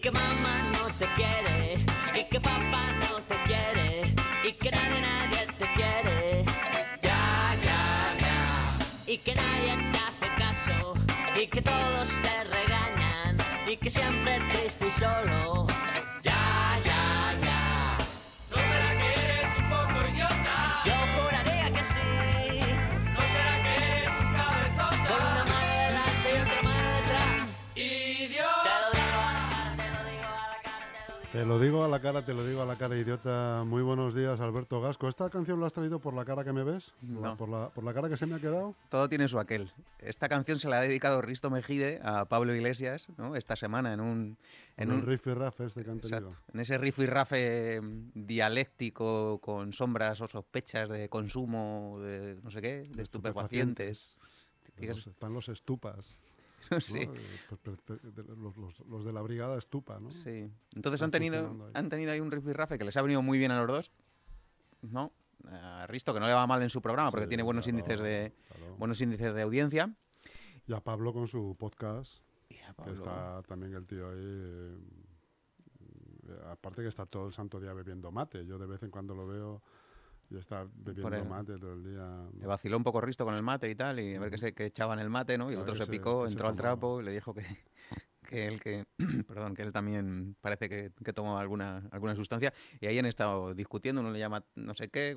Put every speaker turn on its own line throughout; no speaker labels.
y que mamá no te quiere y que papá no te quiere y que nadie, nadie te quiere. Ya, ya, ya. Y que nadie te hace caso y que todos te regañan y que siempre triste y solo. Lo digo a la cara, te lo digo a la cara.
Te lo digo a la cara, idiota. Muy buenos días, Alberto Gasco. ¿Esta canción la has traído por la cara que me ves? La- por, la, ¿Por la cara que se me ha quedado?
Todo tiene su aquel. Esta canción se la ha dedicado Risto Mejide a Pablo Iglesias ¿no? esta semana en un...
En
En
un riff y raff este que han tenido.
exacto, en ese riff y rafe mm, dialéctico con sombras o sospechas de consumo de no sé qué, de estupefacientes.
Los- están los estupas.
Sí,
Eh, pues, pues, los, los- los de la brigada estupa, ¿no?
sí. Entonces
Están
han tenido, han tenido ahí un riff y rafe que les ha venido muy bien a los dos. ¿No? A Risto, que no le va mal en su programa porque
Sí,
tiene buenos
claro,
índices de
claro.
buenos índices de audiencia.
Y a Pablo con su podcast,
Y a
que
Pablo-
está también el tío ahí. eh, aparte que está todo el santo día bebiendo mate. Yo de vez en cuando lo veo y está bebiendo mate todo el día.
Le vaciló un poco Risto con el mate y tal, y a ver qué se que echaban el mate, ¿no? Y el otro se picó, entró al trapo y le dijo que, que él que perdón, que él también parece que, que tomó alguna, alguna sustancia. Y ahí han estado discutiendo, uno le llama no sé qué,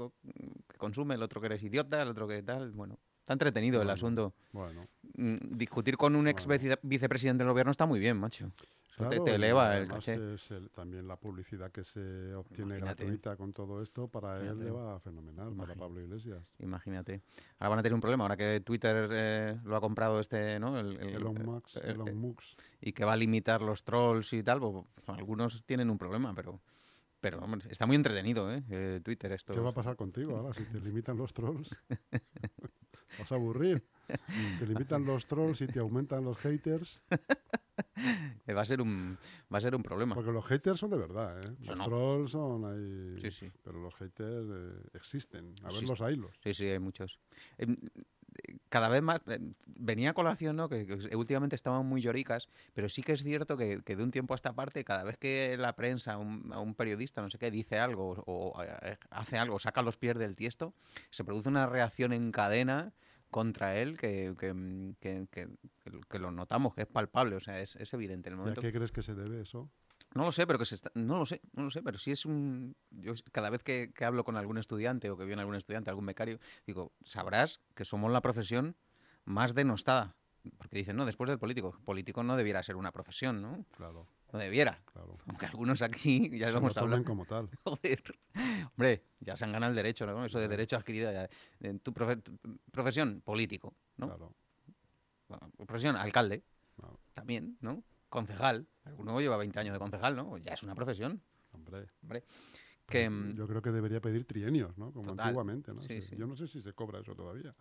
que consume, el otro que eres idiota, el otro que tal. Bueno, está entretenido el asunto.
Bueno,
Discutir con un ex vice- vicepresidente del gobierno está muy bien, macho. Te-
claro,
te, eleva el caché.
es el- también la publicidad que se obtiene
Imagínate.
gratuita con todo esto, para él le va fenomenal, para Pablo Iglesias.
Imagínate. Ahora van a tener un problema, ahora que Twitter eh, lo ha comprado este, ¿no? El, el-
Elon
eh,
Musk,
eh,
Elon
eh, y que va a limitar los trolls y tal, pues, algunos tienen un problema, pero, pero hombre, está muy entretenido, ¿eh? Eh, Twitter esto.
¿Qué va a pasar contigo ahora si te limitan los trolls? Vas a aburrir. Te limitan los trolls y te aumentan los haters.
Eh, va a ser un va a ser un problema.
Porque los haters son de verdad, ¿eh? Los
no.
trolls son ahí.
Sí, sí.
Pero los haters eh, existen. A ver los hilos.
Sí, sí, hay muchos. Em, eh, cada vez más eh, venía a colación, ¿no? Que, que últimamente estaban muy lloricas, pero sí que es cierto que, que de un tiempo a esta parte, cada vez que la prensa, un, a un periodista, no sé qué, dice algo o, eh, hace algo, saca los pies del tiesto, se produce una reacción en cadena contra él que, que, mm, que- que- lo notamos, que es palpable, o sea, es, es evidente. En el
¿Y a
momento
qué crees que se debe eso?
no lo sé, pero que se está, no lo sé, no lo sé, pero si es un yo cada vez que, que hablo con algún estudiante o que viene algún estudiante, algún becario, digo, sabrás que somos la profesión más denostada. Porque dicen, no, después del político. Político no debiera ser una profesión, ¿no?
Claro,
No debiera.
claro.
Aunque algunos aquí ya
Se
hablado.
como tal.
Joder. Hombre, ya se han ganado el derecho, ¿no? Eso de derecho adquirido. ya. En tu, profe- tu profesión, político, ¿no?
Claro.
Bueno, profesión, alcalde,
Claro.
también, ¿no? Concejal. Alguno lleva 20 años de concejal, ¿no? Ya es una profesión.
Hombre.
Hombre, que mm,
Yo creo que debería pedir trienios, ¿no? Como
Total.
antiguamente, ¿no?
Sí,
Que-
sí.
Yo no sé si se cobra eso todavía.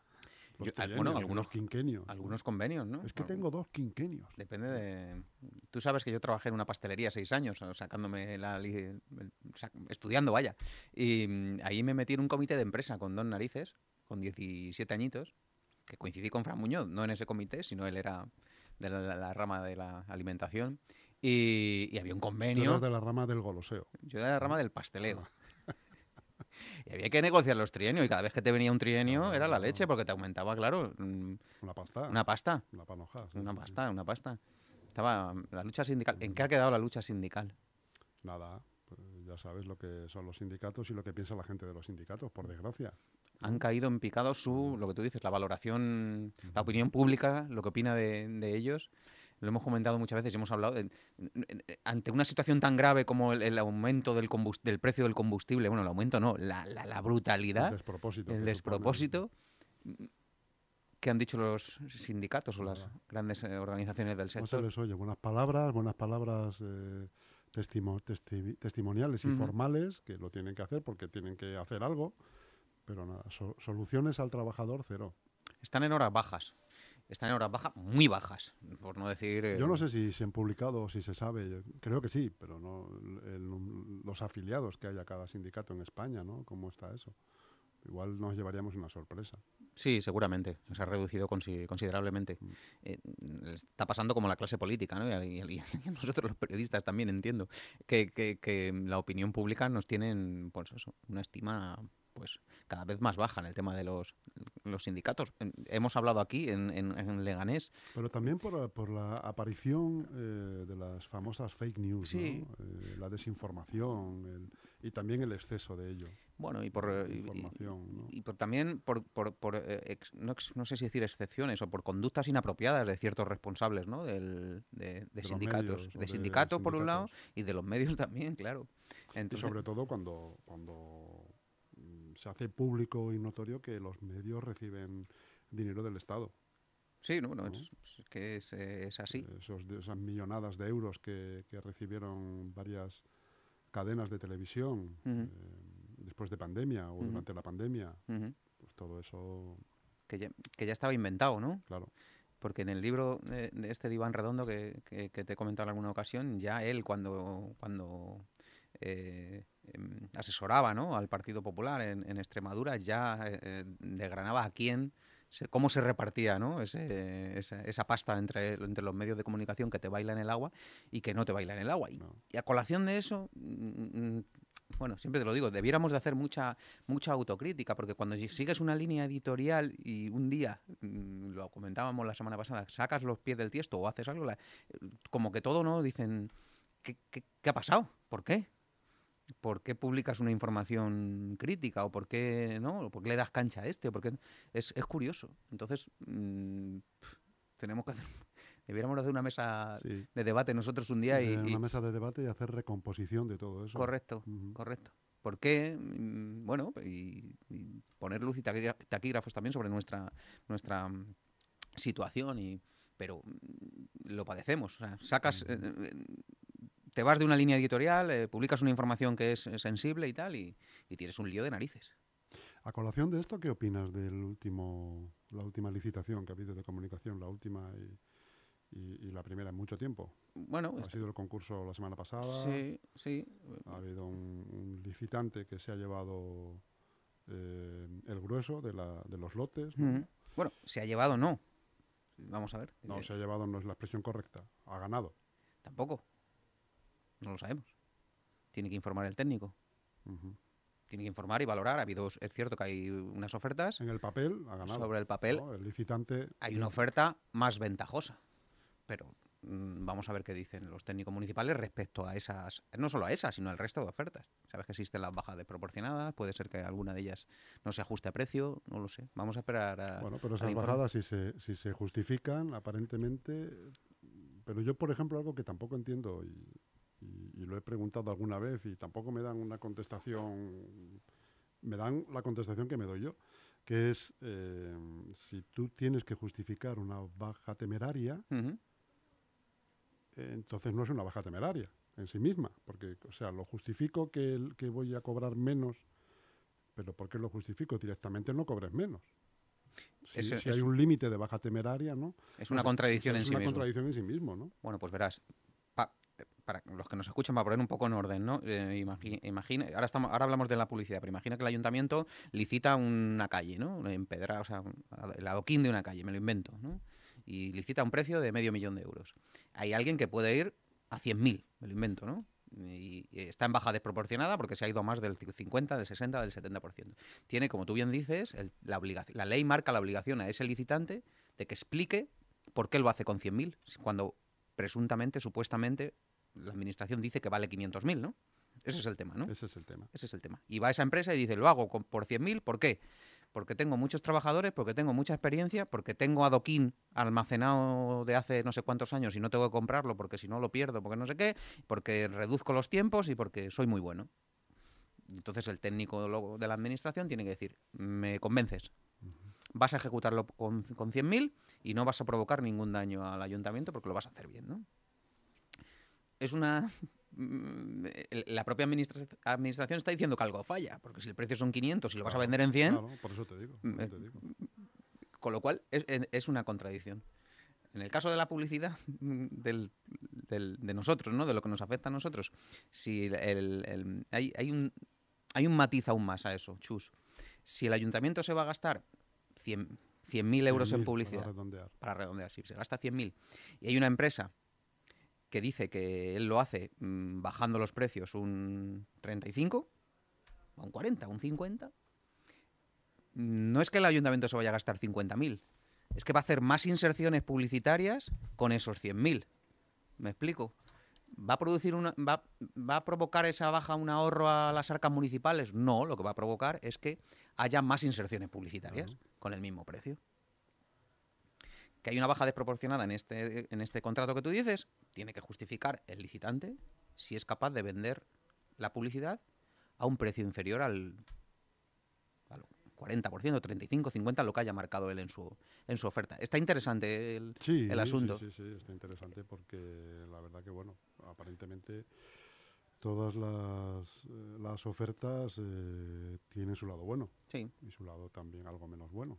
Yo- al-
trienios,
bueno, algunos-
quinquenios.
algunos convenios, ¿no?
Es que tengo dos quinquenios.
Depende de... Tú sabes que yo trabajé en una pastelería seis años, sacándome la... estudiando, vaya. Y mm, ahí me metí en un comité de empresa con dos narices, con 17 añitos, que coincidí con Fran Muñoz, no en ese comité, sino él era de la, la- la rama de la alimentación. Y, y había un
Tú
convenio...
eras de la rama del goloseo.
Yo era de la rama del pasteleo. Y había que negociar los trienios y cada vez que te venía un trienio era la leche porque te aumentaba, claro, mm,
Una pasta.
una pasta.
Una panoja. sí,
Una
sí,
pasta, una pasta. Estaba mm, la lucha sindical. ¿En qué ha quedado la lucha sindical?
Nada. pues ya sabes lo que son los sindicatos y lo que piensa la gente de los sindicatos, por desgracia.
Han caído en picado su, lo que tú dices, la valoración, la opinión pública, lo que opina de, de ellos. Lo hemos comentado muchas veces y hemos hablado de- ante una situación tan grave como el, el aumento del, del precio del combustible, bueno, el aumento no, la, la- la
El
brutalidad,
despropósito.
el
que supone.
despropósito que han dicho los sindicatos o las grandes eh, organizaciones del
No se
sector.
les oye buenas palabras, buenas palabras eh, testimo- testi- testimoniales y formales, que lo tienen que hacer porque tienen que hacer algo, pero nada, so- soluciones al trabajador cero.
Están en horas bajas. Están en horas bajas, muy bajas, por no decir... eh,
Yo no sé si se han publicado o si se sabe, creo que sí, pero no el- los afiliados que hay a cada sindicato en España, ¿no? ¿Cómo está eso? igual nos llevaríamos una sorpresa.
Sí, seguramente. Se ha reducido consi- considerablemente.
Mm.
Eh, está pasando como la clase política, ¿no? Y y nosotros los periodistas también entiendo que, que- que la opinión pública nos tienen, pues eso, una estima pues cada vez más baja en el tema de los, los sindicatos. Hemos hablado aquí en, en- en Leganés.
Pero también por, por la aparición eh, de las famosas fake news,
Sí.
¿no? Eh, la desinformación el- y también el exceso de ello.
Bueno, y por, eh, y-
Información, ¿no?
y, por también por, por- por, eh, ex- no, ex- no sé si decir excepciones o por conductas inapropiadas de ciertos responsables ¿no? Del- de, sindicatos.
medios
de
de
sindicatos, por un lado, y de los medios también, claro.
Y sobre todo cuando, cuando se hace público y notorio que los medios reciben dinero del Estado.
sí, no, no,
¿no?
es, es que es, eh, es así.
Esos, de esas millonadas de euros que, que recibieron varias cadenas de televisión eh, después de pandemia o durante la pandemia. Pues todo eso,
que, ya, que ya estaba inventado, ¿no?
claro.
Porque en el libro de, de este de Iván Redondo que, que- que te he comentado en alguna ocasión, ya él cuando, cuando eh, asesoraba ¿no? al Partido Popular en, en Extremadura, ya eh, eh, desgranaba a quién, se- cómo se repartía ¿no? Ese- esa, esa pasta entre, entre los medios de comunicación que te baila en el agua y que no te baila en el agua. Y,
No.
y a colación de eso, mm, mm, bueno, siempre te lo digo, debiéramos de hacer mucha, mucha autocrítica, porque cuando si- sigues una línea editorial y un día, mm, lo comentábamos la semana pasada, sacas los pies del tiesto o haces algo, la- como que todo, ¿no? Dicen, ¿qué, qué, qué ha pasado? ¿Por qué? ¿Por qué publicas una información crítica? ¿O por qué, no? ¿O por qué le das cancha a este? ¿O por qué? Es, es curioso. Entonces, mm, tenemos que hacer, debiéramos hacer una mesa
Sí.
de debate nosotros un día y,
Eh,
y-
una mesa de debate y hacer recomposición de todo eso.
Correcto, correcto. ¿Por qué? Mm, Bueno, y, y poner luz y taquígra- taquígrafos también sobre nuestra, nuestra mm, situación, y, pero lo padecemos. o sea, sacas, eh, te vas de una línea editorial, eh, publicas una información que es eh, sensible y tal, y, y tienes un lío de narices.
A colación de esto, ¿qué opinas del último, la última licitación que ha habido de comunicación, la última y, y- y la primera en mucho tiempo?
Bueno,
Ha sido el concurso la semana pasada.
sí, sí.
Ha habido un, un licitante que se ha llevado eh, el grueso de, la- de los lotes.
Bueno, se ha llevado no. Vamos a ver.
No, se ha llevado, no es la expresión correcta. Ha ganado.
Tampoco. No lo sabemos. Tiene que informar el técnico. Tiene que informar y valorar. Ha habido, es cierto que hay unas ofertas.
En el papel ha ganado.
Sobre el papel
¿no? El licitante.
hay una oferta más ventajosa. Pero mm, vamos a ver qué dicen los técnicos municipales respecto a esas, no solo a esas, sino al resto de ofertas. Sabes que existen las bajas desproporcionadas, puede ser que alguna de ellas no se ajuste a precio, no lo sé. Vamos a esperar a...
Bueno, pero esas bajadas, si se, si se justifican, aparentemente. Pero yo, por ejemplo, algo que tampoco entiendo y, y- y lo he preguntado alguna vez y tampoco me dan una contestación. Me dan la contestación que me doy yo, que es eh, si tú tienes que justificar una baja temeraria, eh, entonces no es una baja temeraria en sí misma, porque, o sea, lo justifico que, el- que voy a cobrar menos, pero ¿por qué lo justifico? Directamente no cobres menos. Si,
es
hay
un-
límite de baja temeraria, ¿no?
Es una contradicción
es
en sí
una
mismo.
contradicción en sí mismo, ¿no?
Bueno, pues verás, para los que nos escuchan, para poner un poco en orden, ¿no? Eh, imagi- imagina, ahora, estamos, ahora hablamos de la publicidad, pero imagina que el ayuntamiento licita una calle, ¿no? En pedra, o sea, el adoquín de una calle, me lo invento, ¿no? Y licita un precio de medio millón de euros. Hay alguien que puede ir a 100.000, me lo invento, ¿no? Y está en baja desproporcionada porque se ha ido a más del 50, del 60, del 70%. Tiene, como tú bien dices, la, obligación, la ley marca la obligación a ese licitante de que explique por qué lo hace con 100.000, cuando presuntamente, supuestamente, la administración dice que vale 500.000, ¿no? Ese es el tema, ¿no?
Ese es el tema.
Ese es el tema. Y va a esa empresa y dice, lo hago con- por 100.000, ¿por qué? Porque tengo muchos trabajadores, porque tengo mucha experiencia, porque tengo adoquín almacenado de hace no sé cuántos años y no tengo que comprarlo porque si no lo pierdo, porque no sé qué, porque reduzco los tiempos y porque soy muy bueno. Entonces el técnico de la administración tiene que decir, me convences, vas a ejecutarlo con, con 100.000 y no vas a provocar ningún daño al ayuntamiento porque lo vas a hacer bien, ¿no? Es una... mm, La propia administra- administración está diciendo que algo falla, porque si el precio son 500 y lo vas a vender en 100,
Claro, por eso te digo.
Mm,
eso
eh,
te digo.
con lo cual es, es- una contradicción. En el caso de la publicidad mm, del- del- de nosotros, ¿no? de lo que nos afecta a nosotros, si el- el- hay, hay un, hay un matiz aún más a eso, Chus. Si el ayuntamiento se va a gastar 100 100.000 euros
100.000
en
para
publicidad,
redondear.
para redondear, si se gasta 100.000 y hay una empresa que dice que él lo hace mm, bajando los precios un 35, o un 40, un 50, no es que el ayuntamiento se vaya a gastar 50.000, es que va a hacer más inserciones publicitarias con esos 100.000. ¿Me explico? ¿Va a producir una, va, va a provocar esa baja un ahorro a las arcas municipales? No, lo que va a provocar es que haya más inserciones publicitarias con el mismo precio. Que hay una baja desproporcionada en este, en este contrato que tú dices, tiene que justificar el licitante si es capaz de vender la publicidad a un precio inferior al, al 40%, 35, 50, lo que haya marcado él en su, en su oferta. Está interesante el,
Sí,
el asunto.
Sí, sí, sí, está interesante porque la verdad que, bueno, aparentemente todas las, eh, las ofertas eh, tienen su lado bueno
Sí.
y su lado también algo menos bueno.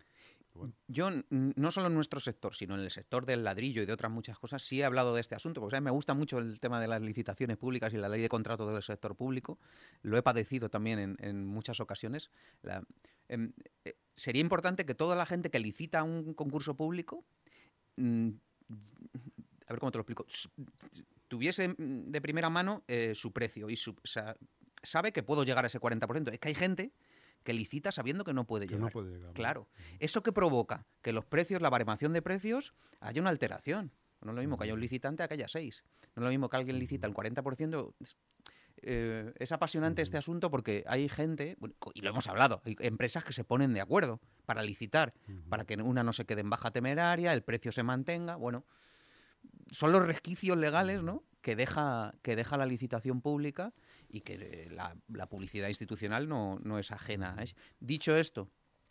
Bueno,
Yo, no solo en nuestro sector, sino en el sector del ladrillo y de otras muchas cosas, sí he hablado de este asunto, porque ¿sabes? me gusta mucho el tema de las licitaciones públicas y la ley de contratos del sector público. Lo he padecido también en, en muchas ocasiones. La- em, eh, sería importante que toda la gente que licita un concurso público, mm, a ver cómo te lo explico, tuviese mm, de primera mano eh, su precio y su, o sea, sabe que puedo llegar a ese 40%. Es que hay gente que licita sabiendo que no puede
que
llegar.
no puede llegar. ¿no?
Claro. ¿Eso que provoca? Que los precios, la variación de precios, haya una alteración. No es lo mismo que haya un licitante a que haya seis. No es lo mismo que alguien licita el 40%. Es, eh, es apasionante este asunto porque hay gente, y lo hemos hablado, hay empresas que se ponen de acuerdo para licitar, para que una no se quede en baja temeraria, el precio se mantenga. Bueno, son los resquicios legales, ¿no? Que deja, que deja la licitación pública y que eh, la, la publicidad institucional no, no es ajena a eso. Dicho esto,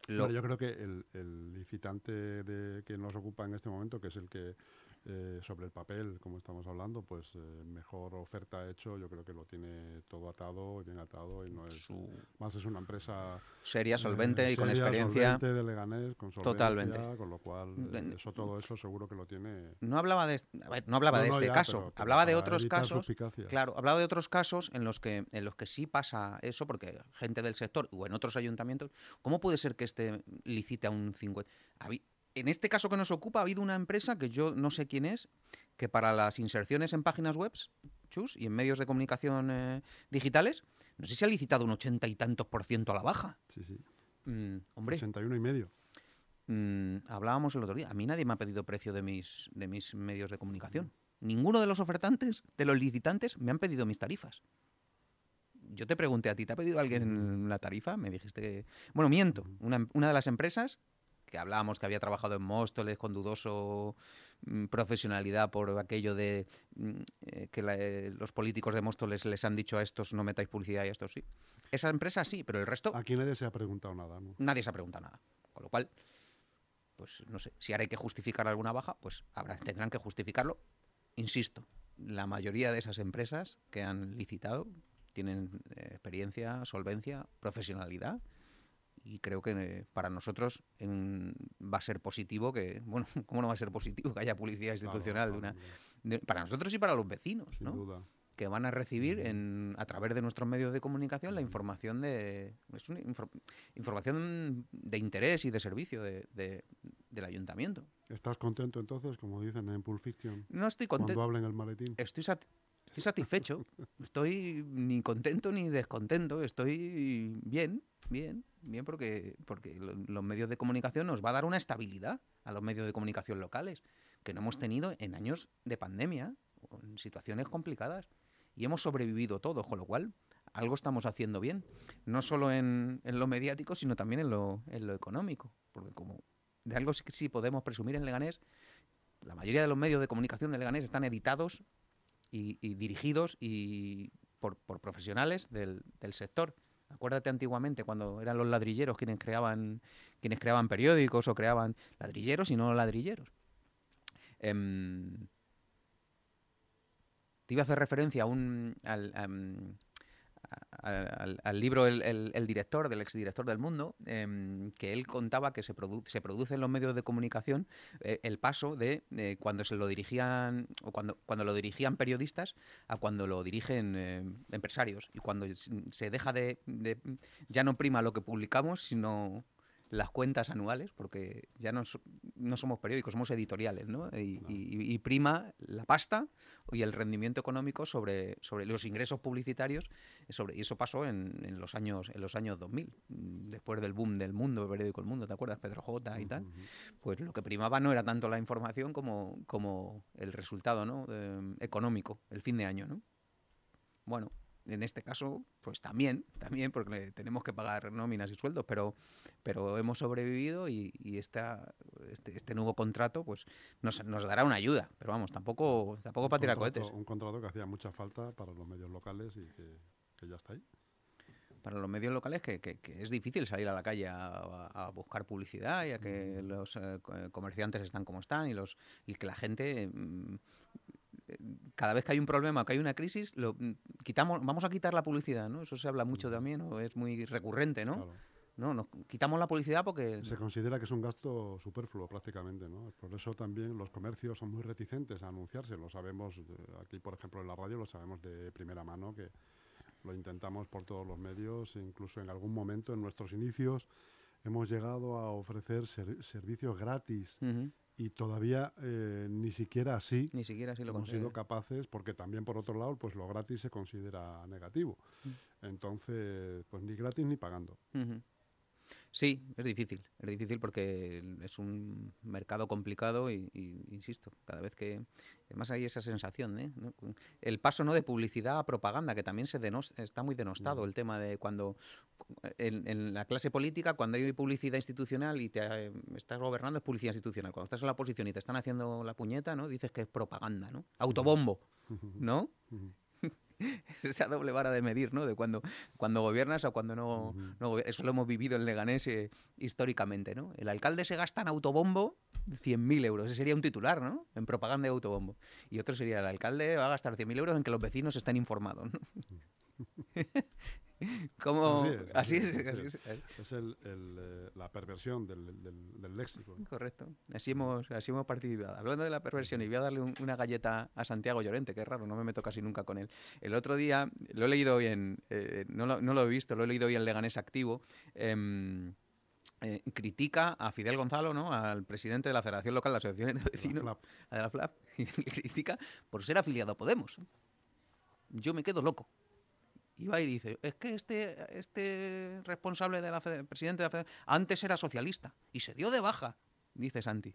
lo,
Bueno, yo creo que el, el licitante de, que nos ocupa en este momento, que es el que eh, sobre el papel, como estamos hablando, pues eh, mejor oferta ha hecho, yo creo que lo tiene todo atado, bien atado, y no es...
su
Más es una empresa...
seria,
eh,
solvente y con experiencia.
solvente, de Leganés, con solvencia,
Totalmente.
Con lo cual, eh, eso, todo eso seguro que lo tiene...
No hablaba de, a ver, no hablaba
No,
de
no,
este
ya,
caso,
pero- pero
hablaba de otros casos. Claro, hablaba de otros casos en los que en los que sí pasa eso, porque gente del sector o en otros ayuntamientos, ¿cómo puede ser que este licite a un 50? En este caso que nos ocupa ha habido una empresa que yo no sé quién es, que para las inserciones en páginas web, chus, y en medios de comunicación eh, digitales, no sé si ha licitado un ochenta y tantos por ciento a la baja.
Sí, sí.
Mm, hombre,
81 y medio.
Mm, hablábamos el otro día. A mí nadie me ha pedido precio de mis, de mis medios de comunicación. Ninguno de los ofertantes, de los licitantes, me han pedido mis tarifas. Yo te pregunté a ti, ¿te ha pedido alguien la tarifa? Me dijiste que... Bueno, miento. Una, em- una de las empresas que hablábamos que había trabajado en Móstoles con dudoso mm, profesionalidad por aquello de mm, eh, que la- eh, los políticos de Móstoles les han dicho a estos no metáis publicidad y a estos sí. Esa empresa sí, pero el resto
Aquí nadie se ha preguntado nada, ¿no?
nadie se ha preguntado nada. Con lo cual, pues no sé, si ahora hay que justificar alguna baja, pues habrá, tendrán que justificarlo. Insisto, la mayoría de esas empresas que han licitado tienen eh, experiencia, solvencia, profesionalidad y creo que eh, para nosotros en- va a ser positivo que, bueno, ¿cómo no va a ser positivo que haya publicidad
Claro,
institucional de una, de- para nosotros y para los vecinos,
Sin
¿no?
duda.
que van a recibir en, a través de nuestros medios de comunicación la información de es una infor- información de interés y de servicio de- de- del ayuntamiento.
¿Estás contento entonces, como dicen en Pulp Fiction,
No estoy
cuando
contento,
hablen el maletín?
estoy, sat- estoy satisfecho, estoy ni contento ni descontento, estoy bien, bien, bien porque, porque lo- los medios de comunicación nos va a dar una estabilidad a los medios de comunicación locales que no hemos tenido en años de pandemia en situaciones complicadas y hemos sobrevivido todos, con lo cual algo estamos haciendo bien, no solo en, en lo mediático, sino también en lo, en lo económico, porque como de algo sí, sí podemos presumir en Leganés, la mayoría de los medios de comunicación de Leganés están editados y, y dirigidos y por, por profesionales del, del sector. Acuérdate antiguamente cuando eran los ladrilleros quienes creaban, quienes creaban periódicos o creaban ladrilleros y no ladrilleros. Em, te iba a hacer referencia a un, al- al, libro el, director, del exdirector del mundo, em, que él contaba que se, produ- se produce en los medios de comunicación eh, el paso de eh, cuando se lo dirigían, o cuando, cuando lo dirigían periodistas a cuando lo dirigen eh, empresarios. Y cuando se deja de, de- ya no prima lo que publicamos, sino las cuentas anuales, porque ya no, no somos periódicos, somos editoriales, ¿no? Y, y- y prima la pasta y el rendimiento económico sobre, sobre los ingresos publicitarios, sobre, y eso pasó en, en los años en los años 2000, mm, después del boom del mundo, el periódico El Mundo, ¿te acuerdas? Pedro J y tal. Pues lo que primaba no era tanto la información como, como el resultado ¿no? Eh, económico, el fin de año, ¿no? Bueno, en este caso, pues también, también, porque tenemos que pagar nóminas y sueldos, pero, pero hemos sobrevivido y, y esta, este, este nuevo contrato pues nos, nos dará una ayuda. Pero vamos, tampoco, tampoco para tirar
contrato-
cohetes.
Un contrato que hacía mucha falta para los medios locales y que, que ya está ahí.
Para los medios locales que, que- que es difícil salir a la calle a, buscar publicidad y a que los eh, co- comerciantes están como están y, los, y que la gente... mm, cada vez que hay un problema, que hay una crisis, lo, mm, quitamos, vamos a quitar la publicidad, ¿no? Eso se habla mucho también, ¿no? es muy recurrente, ¿no?
Claro.
No, nos quitamos la publicidad porque
Se considera que es un gasto superfluo prácticamente, ¿no? Por eso también los comercios son muy reticentes a anunciarse. Lo sabemos eh, aquí, por ejemplo, en la radio, lo sabemos de primera mano que lo intentamos por todos los medios, incluso en algún momento en nuestros inicios hemos llegado a ofrecer ser- servicios gratis y todavía eh, ni siquiera así
ni siquiera si lo
hemos sido capaces, porque también por otro lado, pues lo gratis se considera negativo. Entonces, pues ni gratis ni pagando.
Sí, es difícil, es difícil porque es un mercado complicado y, y, insisto, cada vez que... Además hay esa sensación, ¿eh? El paso no de publicidad a propaganda, que también se está muy denostado el tema de cuando... En, en la clase política, cuando hay publicidad institucional y te eh, estás gobernando, es publicidad institucional. Cuando estás en la oposición y te están haciendo la puñeta, ¿no? Dices que es propaganda, ¿no? Autobombo, ¿no? Esa doble vara de medir, ¿no? De cuando, cuando gobiernas o cuando no,
Ujú.
no gobier- Eso lo hemos vivido en Leganés eh, históricamente, ¿no? El alcalde se gasta en autobombo 100.000 euros. Ese sería un titular, ¿no? En propaganda de autobombo. Y otro sería el alcalde va a gastar 100.000 euros en que los vecinos estén informados, ¿no? ¿Cómo?
Así
Así
es,
es,
así
así
es.
es.
Es el- el, eh, la perversión del, del- del léxico.
Correcto. Así hemos, así hemos participado. Hablando de la perversión, y voy a darle un- una galleta a Santiago Llorente, que es raro, no me meto casi nunca con él. El otro día, lo he leído hoy en. eh, no, lo, no lo he visto, lo he leído hoy en Leganés Activo. em, eh, critica a Fidel Gonzalo, ¿no? al presidente de la Federación Local de Asociaciones de Vecinos,
flap.
a la FLAP, y le critica por ser afiliado a Podemos. Yo me quedo loco. Y va y dice, es que este, este responsable de la presidente de la federación antes era socialista y se dio de baja, dice Santi.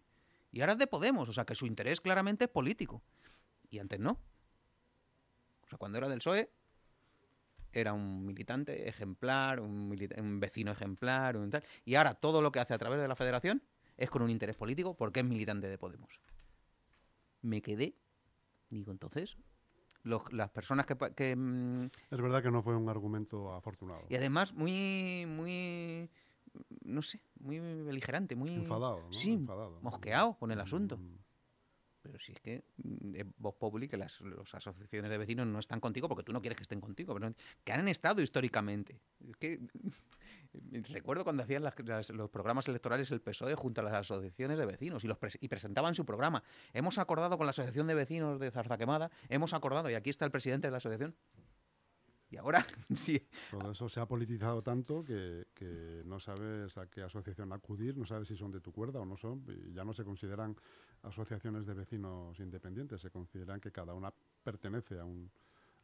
Y ahora es de Podemos, o sea que su interés claramente es político. Y antes no. O sea, cuando era del PSOE, era un militante ejemplar, un, un vecino ejemplar, un tal. Y ahora todo lo que hace a través de la federación es con un interés político porque es militante de Podemos. Me quedé, digo, entonces, los- las personas que, mm,
Es verdad que no fue un argumento afortunado.
y además muy, muy, no sé, muy beligerante, muy...
Enfadado, ¿no?
Sí,
Enfadado.
mosqueado con el asunto.
Mm,
Pero si es que mm, es voz populi que las, las asociaciones de vecinos no están contigo porque tú no quieres que estén contigo, pero que han estado históricamente. Es que recuerdo cuando hacían las- las- los programas electorales el PSOE junto a las asociaciones de vecinos y los pres- y presentaban su programa. Hemos acordado con la asociación de vecinos de Zarzaquemada, hemos acordado y aquí está el presidente de la asociación. Y ahora sí,
Todo eso se ha politizado tanto que, que no sabes a qué asociación acudir, no sabes si son de tu cuerda o no son, y ya no se consideran asociaciones de vecinos independientes, se consideran que cada una pertenece a un,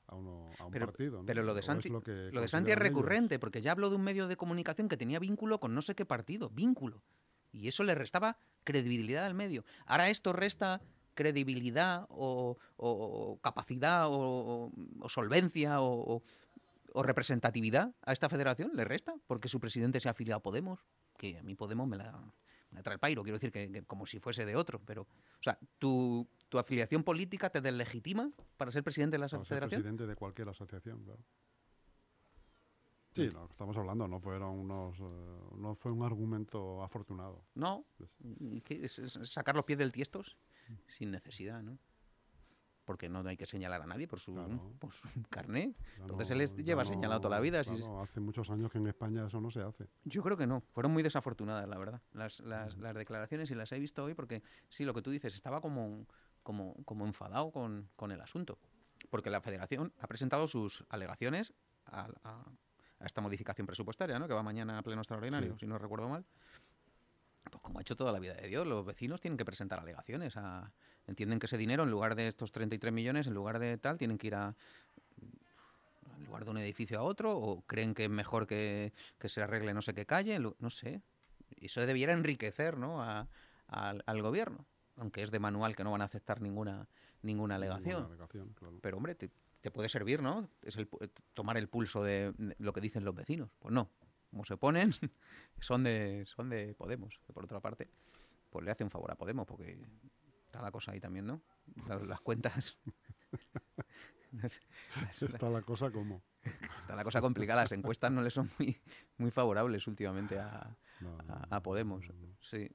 a uno, a un
Pero-
partido. ¿no?
Pero lo de Santi,
lo, que
lo de Santi es
ellos.
recurrente, porque ya habló de un medio de comunicación que tenía vínculo con no sé qué partido, vínculo. Y eso le restaba credibilidad al medio. Ahora esto resta credibilidad o, o capacidad o, o solvencia o, o- o representatividad a esta federación, le resta, porque su presidente se ha afiliado a Podemos, que a mí Podemos me la, me la trae el pairo, quiero decir que, que como si fuese de otro, pero, o sea, tu, tu afiliación política te deslegitima para ser presidente de la
Para ser
federación.
presidente de cualquier asociación, claro. Sí, lo que estamos hablando no fueron unos, eh, no fue un argumento afortunado.
No,
Pues-
¿y qué? ¿Es, es sacar los pies del tiesto sin necesidad, ¿no? Porque no hay que señalar a nadie por su,
Claro.
por su carné.
Ya
Entonces
no-
él es-
ya
lleva señalado toda la vida. si-
claro, hace muchos años que en España eso no se hace.
Yo creo que no. Fueron muy desafortunadas, la verdad, las, las, las declaraciones y las he visto hoy porque sí, lo que tú dices, estaba como, como, como enfadado con, con el asunto. Porque la federación ha presentado sus alegaciones a, a- a esta modificación presupuestaria, ¿no? que va mañana a pleno extraordinario,
Sí.
si no recuerdo mal. Pues como ha hecho toda la vida de Dios, los vecinos tienen que presentar alegaciones. A, entienden que ese dinero, en lugar de estos 33 millones, en lugar de tal, tienen que ir a, en lugar de un edificio a otro, o creen que es mejor que, que se arregle no sé qué calle, no sé. Y Eso debiera enriquecer ¿no? a- al, al gobierno, aunque es de manual que no van a aceptar ninguna, ninguna alegación.
Ninguna alegación, claro.
Pero hombre, te, te puede servir, ¿no? Es el, tomar el pulso de de lo que dicen los vecinos. Pues no, como se ponen, son de, son de Podemos, que por otra parte, pues le hace un favor a Podemos, porque está la cosa ahí también, ¿no? Las, las cuentas... no las-
Está la cosa como.
Está la cosa complicada, las encuestas no le son muy, muy favorables últimamente a,
No,
a- a Podemos. Sí.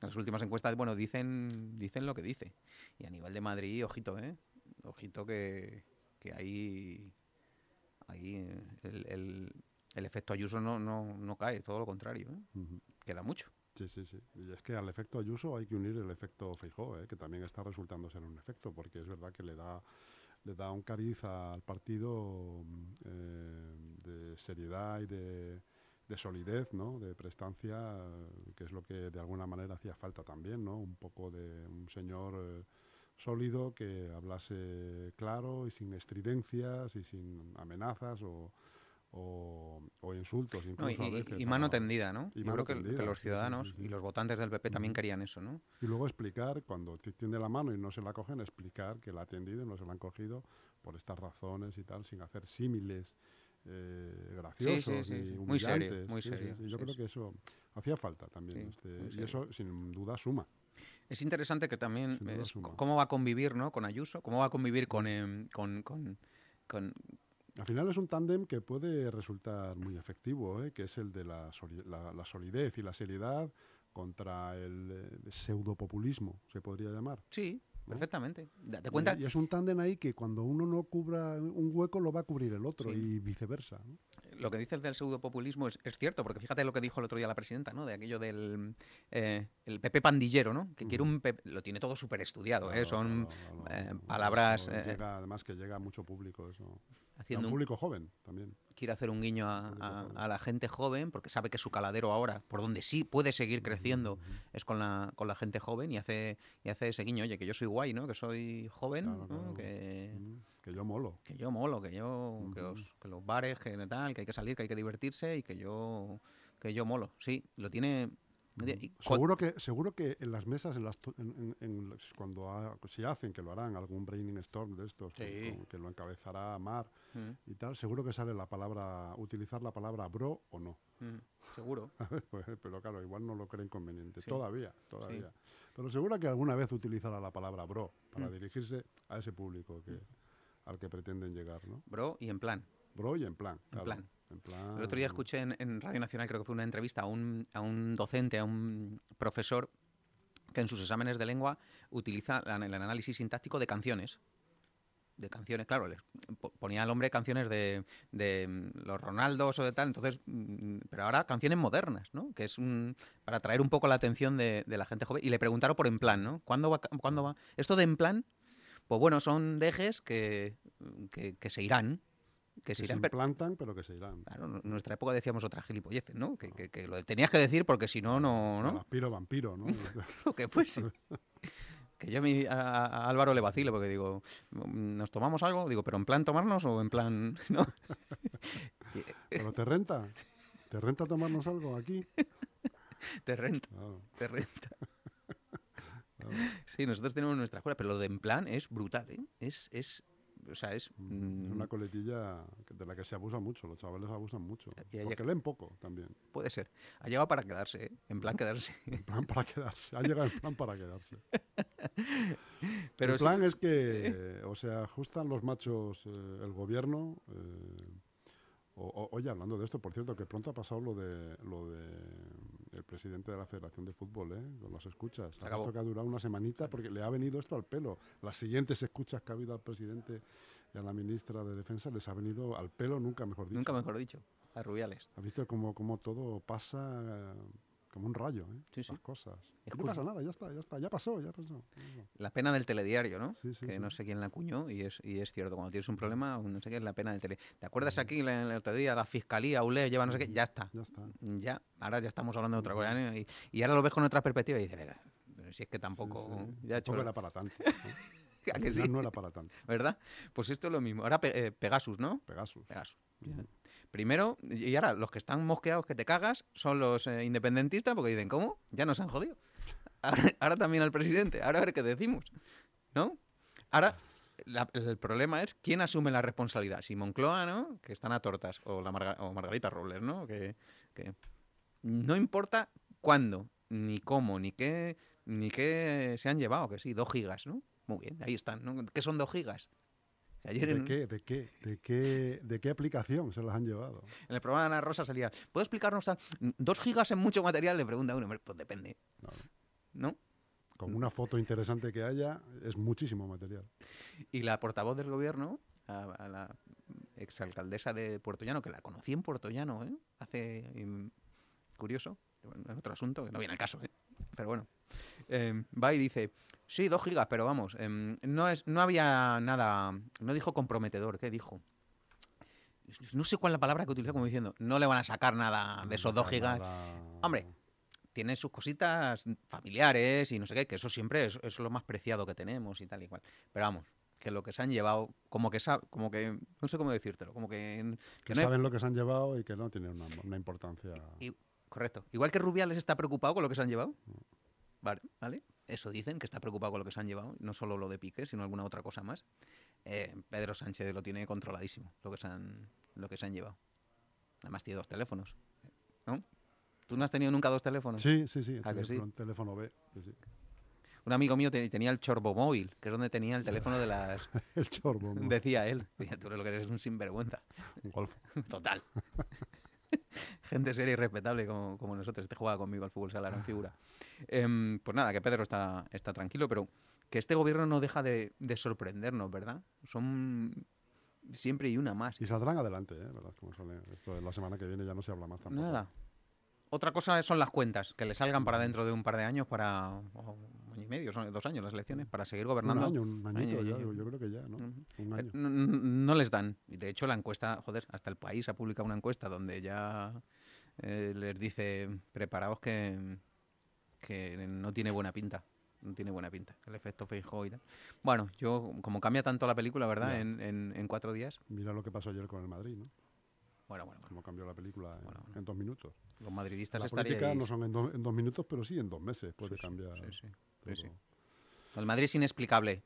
Las últimas encuestas, bueno, dicen, dicen lo que dice. Y a nivel de Madrid, ojito, ¿eh? Ojito que, que ahí, ahí el, el- el efecto Ayuso no, no, no cae, todo lo contrario, ¿eh? Queda mucho.
Sí, sí, sí. Y es que al efecto Ayuso hay que unir el efecto Feijó, ¿eh? que también está resultando ser un efecto, porque es verdad que le da, le da un cariz al partido mm, eh, de seriedad y de, de solidez, ¿no? de prestancia, que es lo que de alguna manera hacía falta también, ¿no? un poco de un señor eh, sólido que hablase claro y sin estridencias y sin amenazas o, o, o insultos
No,
incluso
y,
a
y-
veces.
y mano
a-
tendida, ¿no?
y
Yo
mano
creo que, los
sí, sí,
ciudadanos
sí, sí.
y los votantes del PP también querían eso, ¿no?
Y luego explicar, cuando ti- tiende la mano y no se la cogen, explicar que la ha atendido y no se la han cogido por estas razones y tal, sin hacer símiles eh, graciosos
sí,
y
sí. Muy serio, muy
Sí, sí,
serio,
sí. Yo
sí,
creo
sí.
que eso hacía falta también.
Sí,
este, y eso, sin duda, suma.
Es interesante que también es cómo va a convivir ¿no? con Ayuso, cómo va a convivir con, em, con, con, con-
Al final es un tándem que puede resultar muy efectivo, ¿eh? que es el de la, la- la solidez y la seriedad contra el eh, pseudopopulismo, se podría llamar.
Sí,
¿no?
perfectamente. Date
Y-
cuenta,
Y, es un tándem ahí que cuando uno no cubra un hueco lo va a cubrir el otro
Sí.
y viceversa. ¿no?
Lo que dices del pseudopopulismo es, es cierto, porque fíjate lo que dijo el otro día la presidenta, ¿no? De aquello del eh, el PP pandillero, ¿no? Que quiere un PP, lo tiene todo súper estudiado, ¿eh? Son
claro,
eh, palabras
llega, además que llega a mucho público eso.
Haciendo
un público joven también.
quiere hacer un guiño a, a- la gente joven, porque sabe que su caladero ahora, por donde sí puede seguir creciendo, es con la, con la gente joven y hace, y hace ese guiño, oye, que yo soy guay, ¿no? Que soy joven,
Claro,
¿no? Que,
Que yo molo.
que yo molo, que yo, que, os- que los bares, que tal, que hay que salir, que hay que divertirse y que yo, que yo molo. Sí, lo tiene.
Seguro que, seguro que en las mesas, en las en- en- en cuando ha- si hacen, que lo harán, algún brainstorm de estos, con-
Sí.
con- que lo encabezará Mar y tal, seguro que sale la palabra, utilizar la palabra bro o no.
seguro.
Pues, Pero claro, igual no lo creen conveniente.
Sí.
Todavía, todavía. Pero seguro que alguna vez utilizará la palabra bro para dirigirse a ese público que, al que pretenden llegar, ¿no?
Bro, y en plan.
Bro y en plan.
En
claro,
plan.
En plan.
El otro día escuché en, en Radio Nacional, creo que fue una entrevista a un, a un docente, a un profesor que en sus exámenes de lengua utiliza el análisis sintáctico de canciones. De canciones, claro, les po- ponía al hombre canciones de, de mm, los Ronaldos o de tal, entonces, mm, pero ahora canciones modernas, ¿no? Que es un, para atraer un poco la atención de, de la gente joven. Y le preguntaron por en plan, ¿no? ¿Cuándo va, ¿Cuándo va? Esto de en plan, pues bueno, son dejes que, que, que se irán. Que
Que
se
se
irán, pero-
implantan, pero que se irán.
Claro, en nuestra época decíamos otras gilipolleces, ¿no? Que, que- que lo tenías que decir porque si no, no, ¿no?
aspiro vampiro, ¿no?
Lo que fuese. Que yo a, a- Álvaro le vacilo porque digo, "Mm, ¿nos tomamos algo? Digo, ¿pero en plan tomarnos o en plan, no?
pero te renta. ¿Te renta tomarnos algo aquí?
Te renta, te renta. Sí, nosotros tenemos nuestra escuela, pero lo de en plan es brutal, ¿eh? Es, es, o sea, es... Mm,
una coletilla de la que se abusa mucho, los chavales abusan mucho. Porque leen poco también.
puede ser. Ha llegado para quedarse, ¿eh? En plan quedarse.
En plan para quedarse. Ha llegado en plan para quedarse.
Pero
el
sí-
plan es que, o sea, ajustan los machos eh, el gobierno. eh, o- o- oye, hablando de esto, por cierto, que pronto ha pasado lo de lo de el presidente de la Federación de Fútbol, ¿eh? Con los escuchas.
Se
Ha
acabó.
visto que ha durado una semanita porque le ha venido esto al pelo. Las siguientes escuchas que ha habido al presidente y a la ministra de Defensa les ha venido al pelo, nunca mejor dicho.
Nunca mejor dicho. A Rubiales.
Has visto cómo, cómo todo pasa como un rayo, ¿eh?
Sí, sí.
Las cosas.
Es
no pasa nada, ya está, ya está, ya pasó, ya pasó.
La pena del telediario, ¿no?
Sí, sí,
que no sé quién la acuñó y es, y es cierto. Cuando tienes un problema, no sé qué es la pena del tele. ¿Te acuerdas aquí en el otro día la fiscalía, ULE, lleva no sé qué? Ya está.
Ya está.
Ya, ahora ya estamos hablando de otra cosa. ¿no? Y, y ahora lo ves con otra perspectiva y dices, "Venga, pero si es que tampoco. Ya
Tampoco era para tanto.
¿A que sí?
no era para tanto.
¿Verdad? Pues esto es lo mismo. Ahora eh, Pegasus, ¿no?
Pegasus.
Pegasus. ya. Primero, y ahora los que están mosqueados que te cagas son los eh, independentistas porque dicen, ¿cómo? Ya nos han jodido. Ahora, también al presidente. Ahora a ver qué decimos. ¿No? Ahora, el problema es quién asume la responsabilidad. Si Moncloa, ¿no? Que están a tortas. O, la Marga- o Margarita Robles, ¿no? Que, que no importa cuándo, ni cómo, ni qué, ni qué se han llevado. Que sí, dos gigas, ¿no? Muy bien, ahí están. ¿no? ¿Qué son dos gigas? Ayer
¿De
en-
qué, de, qué, de, qué, ¿De qué aplicación se las han llevado?
En el programa de Ana Rosa salía, ¿puedo explicarnos tal? ¿Dos gigas en mucho material? Le pregunta uno, "Hombre, pues depende,
No,
¿no?
Con una foto interesante que haya, es muchísimo material.
Y la portavoz del gobierno, a, a la exalcaldesa de Puerto Llano, que la conocí en Puerto Llano, ¿eh? Hace... mm, curioso, es otro asunto, que no viene al caso, ¿eh? Pero bueno. Eh, va y dice, sí, dos gigas, pero vamos, em, no, es, no había nada, no dijo comprometedor, ¿qué dijo? No sé cuál es la palabra que utilizó como diciendo, no le van a sacar nada de esos dos gigas.
Nada-
Hombre, tiene sus cositas familiares y no sé qué, que eso siempre es, es lo más preciado que tenemos y tal y cual. Pero vamos, que lo que se han llevado, como que, como que no sé cómo decírtelo, como que...
Que
que no-
saben lo que se han llevado y que no tienen una, una importancia.
y- correcto. Igual que Rubiales está preocupado con lo que se han llevado. Vale, ¿vale? Eso dicen, que está preocupado con lo que se han llevado, no solo lo de Piqué, sino alguna otra cosa más. Eh, Pedro Sánchez lo tiene controladísimo, lo que se han, lo que se han llevado. Además tiene dos teléfonos, ¿no? ¿Tú no has tenido nunca dos teléfonos?
Sí, sí, sí.
¿A que sí?
teléfono, teléfono B. sí.
Un amigo mío te- tenía el Chorbo móvil, que es donde tenía el teléfono de las...
El chorbo. ¿no?
Decía él. Decía, tú lo que eres es un sinvergüenza.
Un golf.
Total. Gente seria y respetable como, como nosotros. Este juega conmigo al fútbol sala, gran figura. Em, pues nada, que Pedro está, está tranquilo, pero que este gobierno no deja de, de sorprendernos, ¿verdad? Son siempre y una más.
Y saldrán adelante, ¿eh? ¿Verdad? Como sale. Esto la semana que viene ya no se habla más tampoco.
Nada. Otra cosa son las cuentas, que le salgan para dentro de un par de años, para año y medio, son dos años las elecciones, para seguir
Un
gobernando.
año, un añito,
Año,
ya,
año.
yo creo que ya, ¿no? Un
Eh,
año.
No, no- no les dan. Y de hecho, la encuesta, joder, hasta el país ha publicado una encuesta donde ya eh, les dice, preparaos que, que no tiene buena pinta. No tiene buena pinta. El efecto Feijóo y tal. Bueno, yo, como cambia tanto la película, ¿verdad? En, en- en cuatro días.
Mira lo que pasó ayer con el Madrid, ¿no?
Bueno, bueno, bueno.
Cómo cambió la película en,
Bueno, bueno.
en dos minutos.
Los madridistas
La política no son en, do- en dos minutos, pero sí en dos meses puede
Sí,
cambiar.
sí, sí. El Madrid es inexplicable.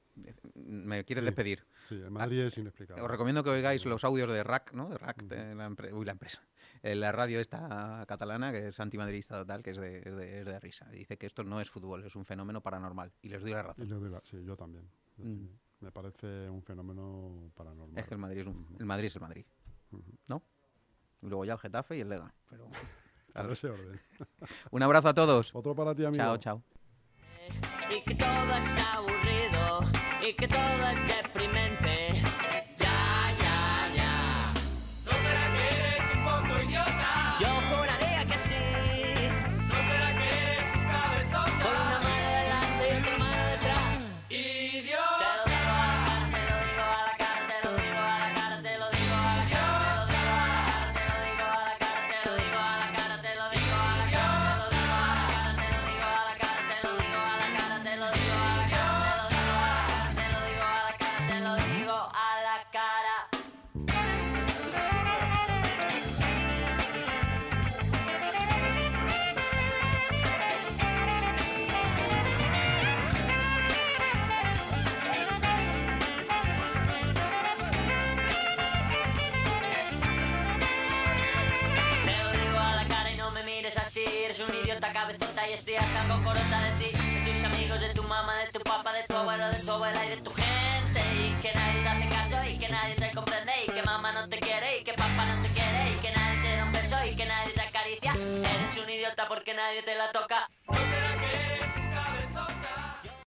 ¿Me quieres
Sí.
despedir?
Sí, el Madrid es inexplicable.
Os recomiendo que oigáis los audios de RAC, ¿no? De RAC, de la, empre- uy, la empresa. Eh, la radio esta catalana, que es antimadridista total, que es de, es de, es de risa. Dice que esto no es fútbol, es un fenómeno paranormal. Y les doy la razón.
doy la- sí, yo también. Me parece un fenómeno paranormal.
Es que el Madrid es, un- el Madrid es el Madrid. ¿No? Y luego ya el Getafe y el Lega. Pero...
Por ese orden.
Un abrazo a todos.
Otro para ti, amigo.
Chao, chao.
y que todo es aburrido y que todo es deprimente. Corota de ti De tus amigos, de tu mamá, de tu papá, de tu abuelo, de tu abuela y de tu gente Y que nadie te hace caso y que nadie te comprende Y que mamá no te quiere y que papá no te quiere Y que nadie te da un beso y que nadie te acaricia Eres un idiota porque nadie te la toca.